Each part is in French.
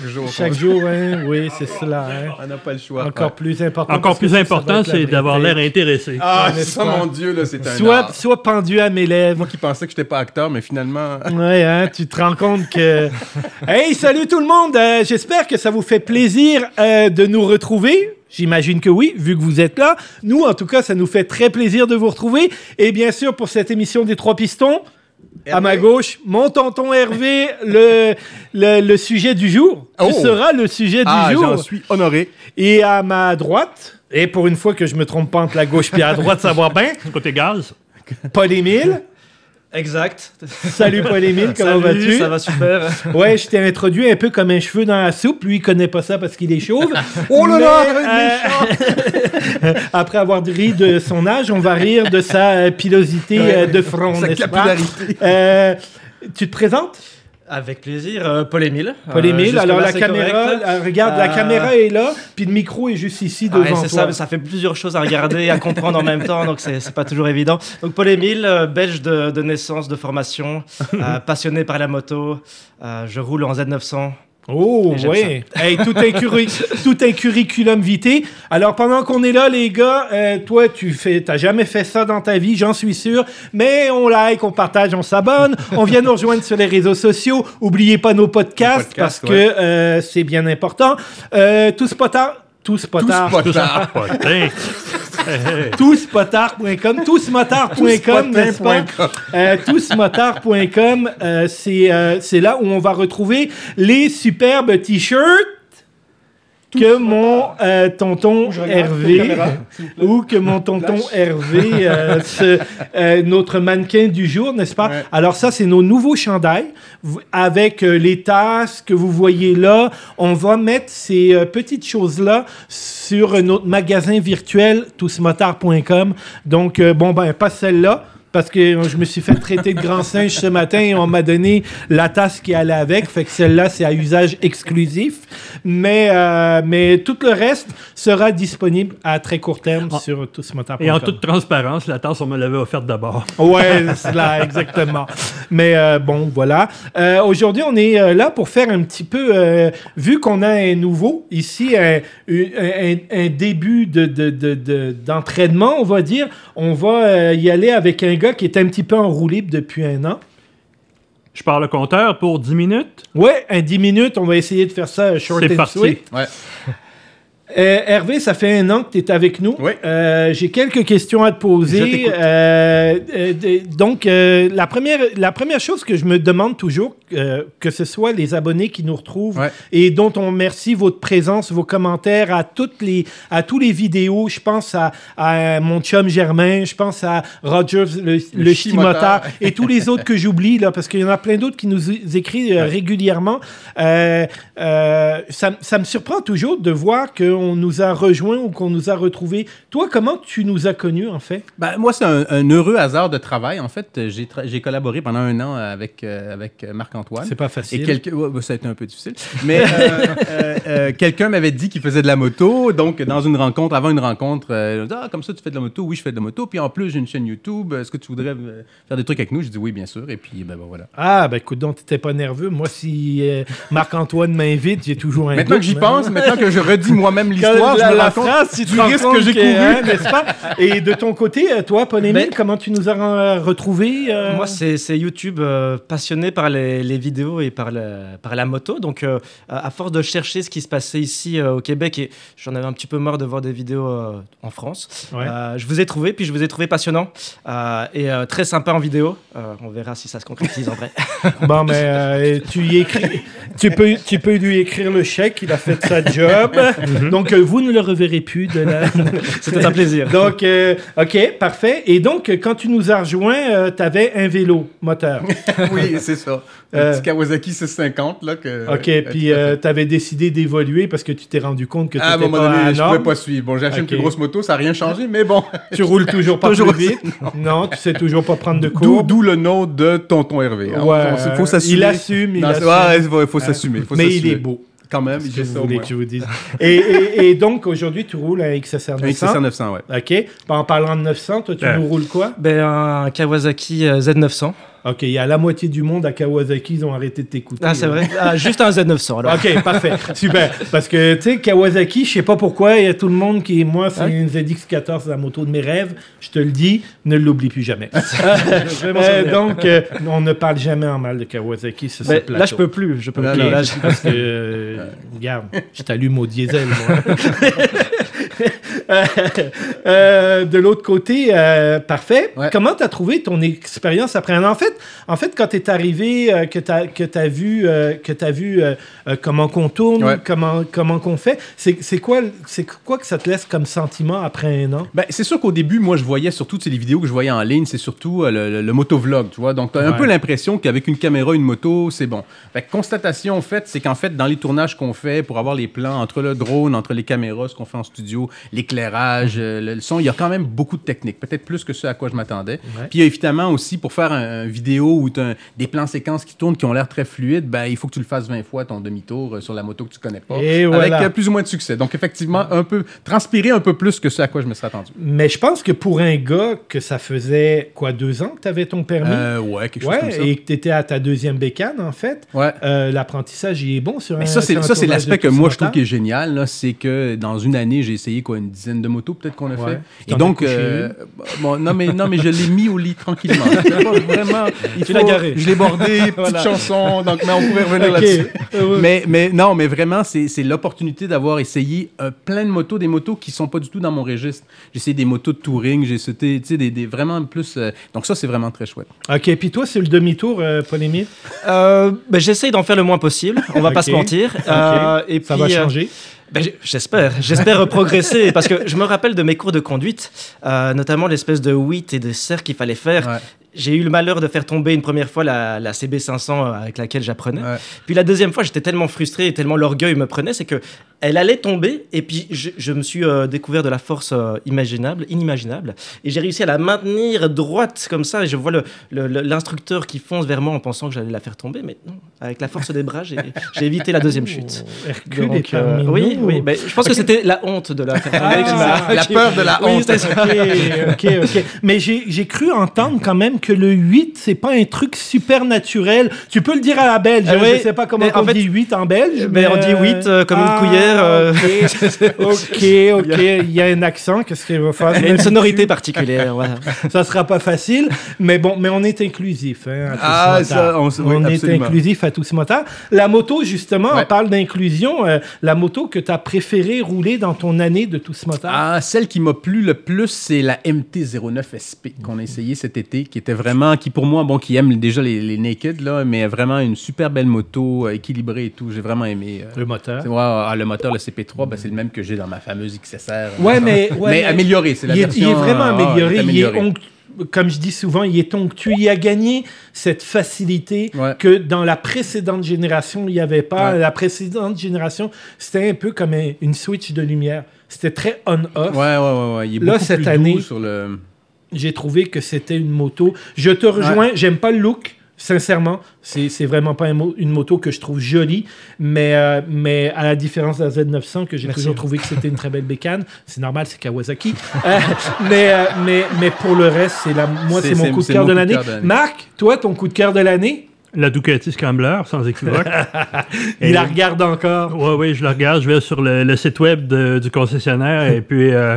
chaque jour. Chaque jour, hein, oui, c'est cela. hein. On n'a pas le choix. Encore Ouais. plus important. Encore plus important, c'est d'avoir l'air intéressé. Ah, ça, mon Dieu, là, c'est un Soit, art. soit pendu à mes lèvres. Moi qui pensais que j'étais pas acteur, mais finalement... Ouais, hein, tu te rends compte que. Hey, salut tout le monde! Euh, J'espère que ça vous fait plaisir euh, de nous retrouver. J'imagine que oui, vu que vous êtes là. Nous, en tout cas, ça nous fait très plaisir de vous retrouver. Et bien sûr, pour cette émission des Trois Pistons, à ma gauche, mon tonton Hervé, le, le, le sujet du jour. Oh! Tu seras le sujet du Ah, jour. j'en suis honoré. Et à ma droite, et pour une fois que je me trompe pas entre la gauche et la droite, ça va bien, Côté gaz. Paul-Émile. Exact. Salut Paul-Émile, comment vas-tu? ça va super. Ouais, je t'ai introduit un peu comme un cheveu dans la soupe. Lui, il connaît pas ça parce qu'il est chauve. Oh là là, euh, Après avoir ri de son âge, on va rire de sa euh, pilosité euh, de front, Sa n'est-ce pas? capillarité. Euh, tu te présentes? Avec plaisir, euh, Paul-Émile. Paul-Émile, Euh, alors la caméra, correct. euh, regarde, la caméra est là, puis le micro est juste ici Ah ouais, devant c'est toi. ça, ça fait plusieurs choses à regarder et à comprendre en même temps, donc c'est pas toujours évident. Donc Paul-Émile, euh, belge de, de naissance, de formation, passionné par la moto. Je roule en Z900. Oh, oui. Hey, tout, un tout un curriculum vitae. Alors, pendant qu'on est là, les gars, euh, toi, tu fais, t'as jamais fait ça dans ta vie, j'en suis sûr. Mais on like, on partage, on s'abonne. On vient nous rejoindre sur les réseaux sociaux. Oubliez pas nos podcasts, podcasts, parce ouais. que euh, c'est bien important. Euh, tous potard. Tous potard. Tous potards. Potin. Touspotard.com, tousmotard.com, n'est-ce pas? Euh, tousmotard.com, euh, c'est euh, c'est là où on va retrouver les superbes t-shirts que mon euh, tonton Hervé ou que mon tonton Hervé, euh, ce, euh, notre mannequin du jour, n'est-ce pas? Ouais. Alors ça, c'est nos nouveaux chandails avec les tasses que vous voyez là. On va mettre ces petites choses-là sur euh, notre magasin virtuel tousmotard.com. Donc, bon, ben, pas celle-là. Parce que je me suis fait traiter de grand singe ce matin et on m'a donné la tasse qui allait avec. Fait que celle-là, c'est à usage exclusif. Mais, euh, mais tout le reste sera disponible à très court terme Ah. sur tousmotard.com. Et en toute transparence, la tasse, on me l'avait offerte d'abord. Ouais, c'est là, exactement. Mais euh, bon, voilà. Euh, Aujourd'hui, on est là pour faire un petit peu, vu qu'on a un nouveau ici, un, un- un- un début de, de- de- de- d'entraînement, on va dire. On va y aller avec un gars qui est un petit peu enroulé depuis un an. Je pars le compteur pour 10 minutes. Ouais, un 10 minutes, on va essayer de faire ça short C'est and parti. sweet. Ouais. Euh, Hervé, ça fait un an que tu es avec nous. Oui. Euh, J'ai quelques questions à te Je poser. t'écoute. Euh, euh, donc, euh, la, première, la première chose que je me demande toujours, euh, que ce soit les abonnés qui nous retrouvent Ouais. et dont on remercie votre présence, vos commentaires à toutes les à tous les vidéos. Je pense à, à mon chum Germain, je pense à Rogers, le, le, chimotard, et tous les autres que j'oublie, là, parce qu'il y en a plein d'autres qui nous écrivent euh, régulièrement. Euh, ça, ça me surprend toujours de voir qu'on nous a rejoints ou qu'on nous a retrouvés. Toi, comment tu nous as connus, en fait? Ben, moi, c'est un, un heureux hasard de travail. En fait, j'ai tra- collaboré pendant un an avec, euh, Marc-Antoine. pas Et facile. quelqu'un, ouais, bah, ça a été un peu difficile. Mais euh, euh, euh, quelqu'un m'avait dit qu'il faisait de la moto. Donc, dans une rencontre, avant une rencontre, euh, ah, comme ça, tu fais de la moto. Oui, je fais de la moto. Puis en plus, j'ai une chaîne YouTube. Est-ce que tu voudrais faire des trucs avec nous? Je dis oui, bien sûr. Et puis, ben, ben, voilà. Ah, ben écoute, donc, t'étais pas nerveux. Moi, si euh, Marc-Antoine m'invite, j'ai toujours un Maintenant doute, que j'y mais- pense, maintenant que je redis moi-même l'histoire, je la, me la rends compte tu du risque que j'ai couru. hein, n'est-ce pas? Et de ton côté, toi, Paul-Émile, Ben, comment tu nous as retrouvés? euh? Moi, c'est c'est YouTube euh, passionné par les, les vidéos et par, la moto. Donc, euh, à force de chercher ce qui se passait ici euh, au Québec, et j'en avais un petit peu marre de voir des vidéos euh, en France, Ouais. euh, je vous ai trouvé, puis je vous ai trouvé passionnant euh, et euh, très sympa en vidéo. Euh, on verra si ça se concrétise en vrai. Bon, mais euh, tu, y écris, tu, peux, tu peux lui écrire le chèque, il a fait sa job. Donc, euh, vous ne le reverrez plus de la... C'était un plaisir. Donc, euh, OK, parfait. Et donc, quand tu nous as rejoints, tu avais un vélo moteur. oui, c'est ça. Un Euh, petit Kawasaki 650, là, que... OK, ouais, puis fait. tu avais décidé d'évoluer parce que tu t'es rendu compte que tu À un moment pas à donné, je pouvais pas suivre. Bon, j'ai acheté une plus grosse moto, ça n'a rien changé, mais bon. Tu roules toujours pas Toujours plus vite. Non, tu sais toujours pas prendre de D'où cours. d'où le nom de Tonton Hervé. hein. Ouais, Il faut s'assumer. il assume, il Non, assume. ouais, il faut, s'assumer. Mais il est beau. Quand même, fait vous voulez que je vous dise. Et, et- et donc, aujourd'hui, tu roules un XSR 900. Un XSR 900, ouais. OK. En parlant de 900, toi, tu Ouais. nous roules quoi? Ben, un Kawasaki euh, Z900. OK, il y a la moitié du monde à Kawasaki, ils ont arrêté de t'écouter. Ah, c'est là. vrai. Ah, juste un Z900 alors. OK, parfait. Super. Parce que, tu sais, Kawasaki, je sais pas pourquoi, il y a tout le monde qui, moi, c'est une ZX14, la moto de mes rêves. Je te le dis, ne l'oublie plus jamais. Euh, donc, euh, on ne parle jamais en mal de Kawasaki sur ce Ben, plateau. là, je peux plus. Je peux Là, plus. Là, parce que, euh, regarde, je t'allume au diesel, moi. Euh, euh, de l'autre côté, euh, parfait. Ouais. Comment tu as trouvé ton expérience après? En fait, en fait quand tu es arrivé, euh, que tu as, vu, que t'as vu comment qu'on tourne, Ouais. comment, comment qu'on fait, c'est quoi, quoi que ça te laisse comme sentiment après un an? Ben, c'est sûr qu'au début, moi, je voyais surtout les vidéos que je voyais en ligne, c'est surtout le, le- le motovlog, tu vois? Donc, tu as un peu l'impression qu'avec une caméra, une moto, c'est bon. Fait que constatation faite, c'est qu'en fait, dans les tournages qu'on fait pour avoir les plans entre le drone, entre les caméras, ce qu'on fait en studio, l'éclairage, euh, le, le son, il y a quand même beaucoup de techniques, peut-être plus que ce à quoi je m'attendais. Ouais. Puis évidemment aussi, pour faire un, un vidéo où tu as des plans séquences qui tournent, qui ont l'air très fluides, ben, il faut que tu le fasses 20 fois ton demi-tour euh, sur la moto que tu connais pas. Et avec voilà. euh, plus ou moins de succès. Donc effectivement, un peu, transpirer un peu plus que ce à quoi je me serais attendu. Mais je pense que pour un gars que ça faisait, quoi, deux ans que tu avais ton permis? Euh, ouais, quelque chose comme ça. et que tu étais à ta deuxième bécane, en fait. Ouais. Euh, L'apprentissage, il est bon sur un ça, c'est, ça, c'est l'aspect que moi, je trouve qui est génial. C'est que dans une année, j'ai essayé quoi, une dizaine de motos, peut-être qu'on a Ouais. fait. Et donc, euh, bon, non, mais, non, mais je l'ai mis au lit tranquillement. Vraiment. Il Tu l'as garé. Je l'ai bordé, petite Voilà. chanson. Donc, mais on pourrait revenir là-dessus. Heureux. Mais, mais non, mais vraiment, c'est, c'est l'opportunité d'avoir essayé euh, plein de motos, des motos qui sont pas du tout dans mon registre. J'ai essayé des motos de touring, j'ai sauté, tu sais, des, des vraiment plus. euh, donc, ça, c'est vraiment très chouette. OK, puis toi, c'est le demi-tour, euh, Paul-Émile? Euh, ben, J'essaye d'en faire le moins possible, on va pas se mentir. Euh, et Ça puis, va euh, changer? Ben, J'espère, j'espère progresser parce que je me rappelle de mes cours de conduite, euh, notamment l'espèce de 8 et de serre qu'il fallait faire. Ouais. J'ai eu le malheur de faire tomber une première fois la, la CB500 euh, avec laquelle j'apprenais. Ouais. Puis la deuxième fois, j'étais tellement frustré et tellement l'orgueil me prenait, c'est que elle allait tomber et puis je, je me suis euh, découvert de la force euh, imaginable, inimaginable, et j'ai réussi à la maintenir droite comme ça. Et je vois le- le- le- l'instructeur qui fonce vers moi en pensant que j'allais la faire tomber, mais non, avec la force des bras, j'ai évité la deuxième chute. Hercule Donc, est parmi euh, oui, nous. oui, ben, je pense que c'était la honte de la faire tomber Ah, La peur de la Oui, honte. OK, OK. Mais j'ai j'ai cru entendre quand même que le 8, c'est pas un truc super naturel. Tu peux le dire à la belge. Ah hein, oui, je sais pas comment mais on en fait- dit 8 en belge. Ben, on dit euh, 8 euh, comme ah, une cuillère. Euh, OK, OK. Il y a un accent. Qu'est-ce qu'il va faire? Il y a une sonorité particulière. voilà. Ça sera pas facile, mais bon, mais on est inclusif. Hein, à Ah, ça, on s- oui, On est inclusif à tous motard. La moto, justement, Ouais. on parle d'inclusion. euh, la moto que tu as préféré rouler dans ton année de tous motard. Ah, celle qui m'a plu le plus, c'est la MT-09 SP qu'on a essayé cet été, qui était vraiment, qui pour moi, bon, qui aime déjà les, les naked, là, mais vraiment une super belle moto, euh, équilibrée et tout. J'ai vraiment aimé. euh, Le moteur. ouais, ah, le moteur, le CP3, ben, c'est le même que j'ai dans ma fameuse XSR. Ouais, Euh, mais, ouais, mais amélioré, c'est la il est, version. il est vraiment ah, amélioré. il est Il est amélioré. onct- comme je dis souvent, il est onctueux. Il a gagné cette facilité Ouais. que dans la précédente génération, il n'y avait pas. Ouais. La précédente génération, c'était un peu comme un- une switch de lumière. C'était très on-off. Ouais, ouais, ouais, ouais. Il est Là, cette plus année- le. J'ai trouvé que c'était une moto. Je te rejoins. J'aime pas le look. Sincèrement, c'est vraiment pas un mo- une moto que je trouve jolie, mais, euh, mais à la différence de la Z900, que j'ai toujours trouvé que c'était une très belle bécane, c'est normal, c'est Kawasaki. Euh, mais, euh, mais, mais pour le reste, c'est la, moi, C'est- mon coup de cœur de l'année. Marc, toi, ton coup de cœur de l'année, La Ducati Scrambler, sans équivoque. il Et- la regarde encore. Oui, oui, je le regarde. Je vais sur le, le site web de- du concessionnaire et puis euh,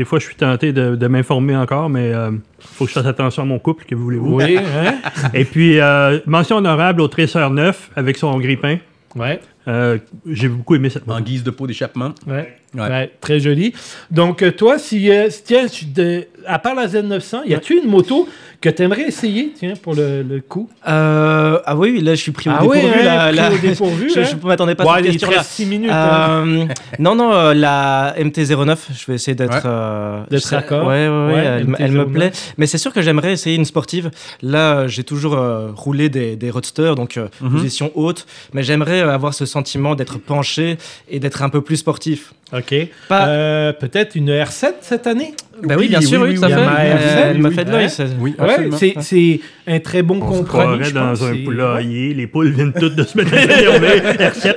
des fois, je suis tenté de, de m'informer encore, mais il faut que je fasse attention à mon couple, que voulez-vous? Oui, hein? Et puis, euh, mention honorable au Tresseur 9 avec son grippin. Ouais, Euh, J'ai beaucoup aimé cette En moto. guise de pot d'échappement. ouais. Ouais. Ouais, très joli. Donc, euh, toi, si, euh, si- tiens, tu- de- à part la Z900, y a-tu une moto que tu aimerais essayer, tiens, pour le, le coup? Euh, ah oui, oui, là je suis pris au Ah oui, dépourvu. hein, là, pris au dépourvu, je hein. ne m'attendais pas Bon, à cette question-là. reste 6 minutes. hein. Euh, non, non, euh, la MT-09, je vais essayer d'être. Ouais. euh, D'être raccord. Ouais, ouais, ouais, Ouais, elle, me MT-09. plaît. Mais c'est sûr que j'aimerais essayer une sportive. Là, j'ai toujours euh, roulé des, des roadsters, donc euh, Mhm. position haute. Mais j'aimerais avoir ce sentiment d'être penché et d'être un peu plus sportif. OK. Pas- Euh, Peut-être une R7 cette année? Bah oui, Oui, bien sûr, oui, tout à oui, fait. Euh, Elle m'a fait de l'œil. Oui, Ouais, absolument. c'est, un très bon On se compromis. croirait je dans un poulailler, les poules viennent toutes de se mettre à s'énerver. R7.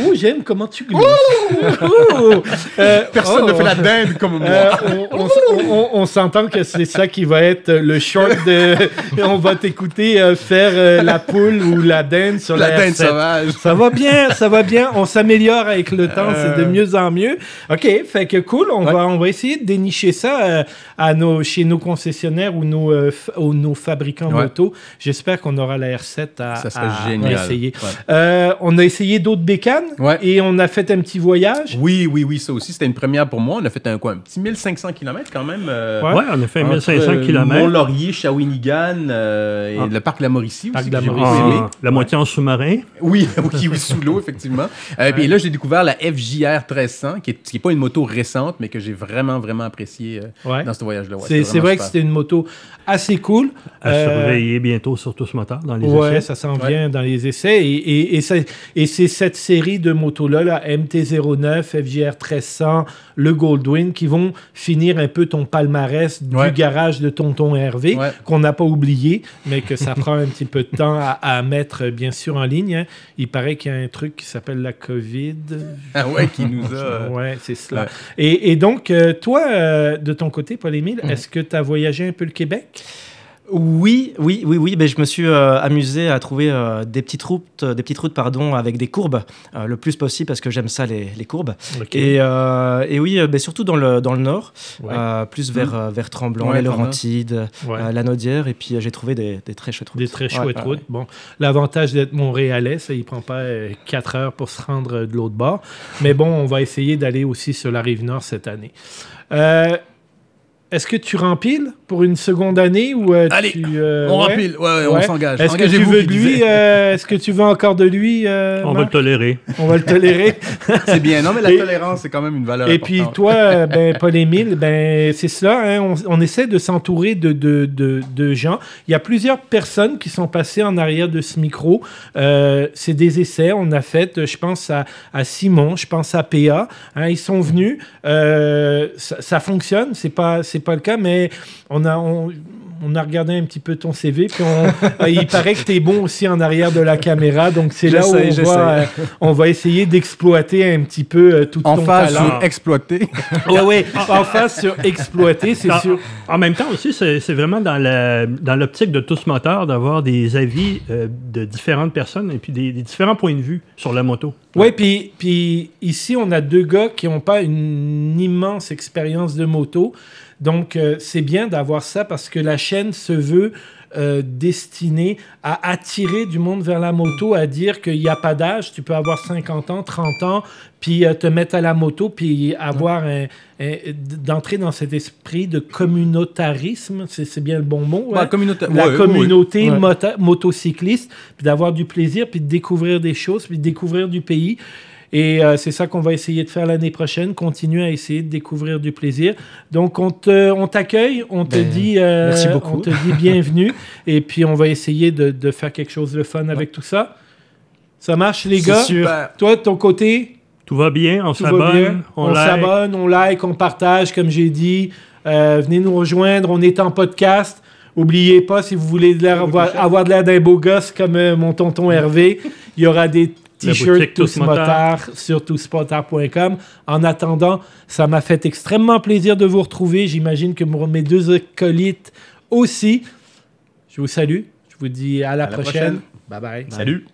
Oh, j'aime comment tu glisses? Ouh! Euh, Personne oh, ne fait la dinde comme moi. Euh, on, on- on- on s'entend que c'est ça qui va être le short de. on va t'écouter euh, faire euh, la poule ou la dinde sur la, dinde R7. sauvage. Ça va bien, ça va bien. On s'améliore avec le temps, Euh. c'est de mieux en mieux. OK, fait que cool. On, Ouais. va, on va essayer de dénicher ça euh, à nos, chez nos concessionnaires ou nos, euh, f- ou nos fabricants Ouais. moto. J'espère qu'on aura la R7 à, Ça à- à essayer. Ouais. Euh, on a essayé d'autres bécanes Ouais. et on a fait un petit voyage. Oui, oui, oui, ça aussi, c'était une première pour moi. On a fait un, quoi, un petit 1500 km quand même. euh, Ouais. Ouais, on a fait entre, 1500 euh, km. Mont-Laurier, Shawinigan euh, et Ah. le parc de la Mauricie Parc aussi. de la Mauricie. moitié en sous-marin. Oui, oui, oui, sous l'eau, effectivement. Euh, Puis là, j'ai découvert la FJR 1300, qui n'est qui est pas une moto récente, mais que j'ai vraiment, vraiment appréciée euh, Ouais. dans ce voyage-là. Ouais, c'est vrai que c'était une moto assez cool. À Euh, surveiller bientôt sur tous moteur dans les Ouais, essais. ça s'en Ouais. vient dans les essais. Et, et, et c'est et c'est cette série de motos-là, la MT-09, FJR 1300, le Goldwyn, qui vont finir un peu ton palmarès du Ouais. garage de Tonton Hervé, Ouais. qu'on n'a pas oublié, mais que ça prend un petit peu de temps à, à mettre, bien sûr, en ligne. hein. Il paraît qu'il y a un truc qui s'appelle la COVID. Ah ouais, qui nous a. euh, Ouais, c'est cela. ouais. Et, et donc, euh, toi, euh, de ton côté, Paul-Émile, Mhm. est-ce que tu as voyagé un peu le Québec? Oui, oui, oui, oui. Ben, je me suis euh, amusé à trouver euh, des petites routes, euh, des petites routes, pardon, avec des courbes, euh, le plus possible parce que j'aime ça les, les courbes. Et, et oui, ben, surtout dans le dans le nord, Ouais. plus vers euh, vers Tremblant, Ouais, les. Laurentides, Ouais. la Naudière, et puis j'ai trouvé des, des très chouettes routes. Des très chouettes routes. Bon, l'avantage d'être montréalais, ça, il prend pas 4 heures pour se rendre de l'autre bord. Mais bon, on va essayer d'aller aussi sur la rive nord cette année. Est-ce que tu rempiles pour une seconde année ou euh, Allez, tu, euh, on ouais? rempile, ouais, ouais, on s'engage. Est-ce que tu veux de lui euh, Est-ce que tu veux encore de lui euh, On va le tolérer. On va le tolérer. C'est bien. Non, mais la Et- tolérance, c'est quand même une valeur Et puis toi, ben, Paul-Émile, ben, c'est cela, hein, on, on essaie de s'entourer de, de, de, de gens. Il y a plusieurs personnes qui sont passées en arrière de ce micro. Euh, c'est des essais, on a fait, je pense à, à Simon, je pense à PA. hein, ils sont venus, euh, ça, ça fonctionne, c'est pas, c'est pas le cas, mais on a... On, on a regardé un petit peu ton CV, puis on- euh, il paraît que tu es bon aussi en arrière de la caméra, donc c'est là où on va, euh, on va essayer d'exploiter un petit peu euh, tout En ton face talent. sur exploiter. Ouais, ouais. En face sur exploiter, c'est sûr. En même temps aussi, c'est c'est vraiment dans la- dans l'optique de tous moteurs d'avoir des avis euh, de différentes personnes et puis des, des différents points de vue sur la moto. Ouais, puis, puis ici, on a deux gars qui n'ont pas une immense expérience de moto. Donc, euh, c'est bien d'avoir ça parce que la chaîne se veut euh, destinée à attirer du monde vers la moto, à dire qu'il n'y a pas d'âge. Tu peux avoir 50 ans, 30 ans, puis euh, te mettre à la moto, puis avoir un, un- d'entrer dans cet esprit de communautarisme. C'est c'est bien le bon mot. Bah, hein? la ouais, communauté Ouais. mota- motocycliste, puis d'avoir du plaisir, puis de découvrir des choses, puis de découvrir du pays. Et euh, c'est ça qu'on va essayer de faire l'année prochaine, continuer à essayer de découvrir du plaisir. Donc on te- on t'accueille, on, te Ben, dit, euh, merci beaucoup. on te dit bienvenue, et puis on va essayer de, de faire quelque chose de fun avec tout ça. Ça marche les C'est gars? super. Toi de ton côté, Tout va bien, on s'abonne, on, On like. s'abonne, on like, on partage, comme j'ai dit. Euh, venez nous rejoindre, on est en podcast. Oubliez pas, si vous voulez de avoir, avoir de l'air d'un beau gosse comme euh, mon tonton Hervé, il y aura des Tous Motards. Motards sur tousmotards.com. En attendant, ça m'a fait extrêmement plaisir de vous retrouver. J'imagine que mes deux acolytes aussi. Je vous salue. Je vous dis à la, À la prochaine. prochaine. Bye bye. Salut.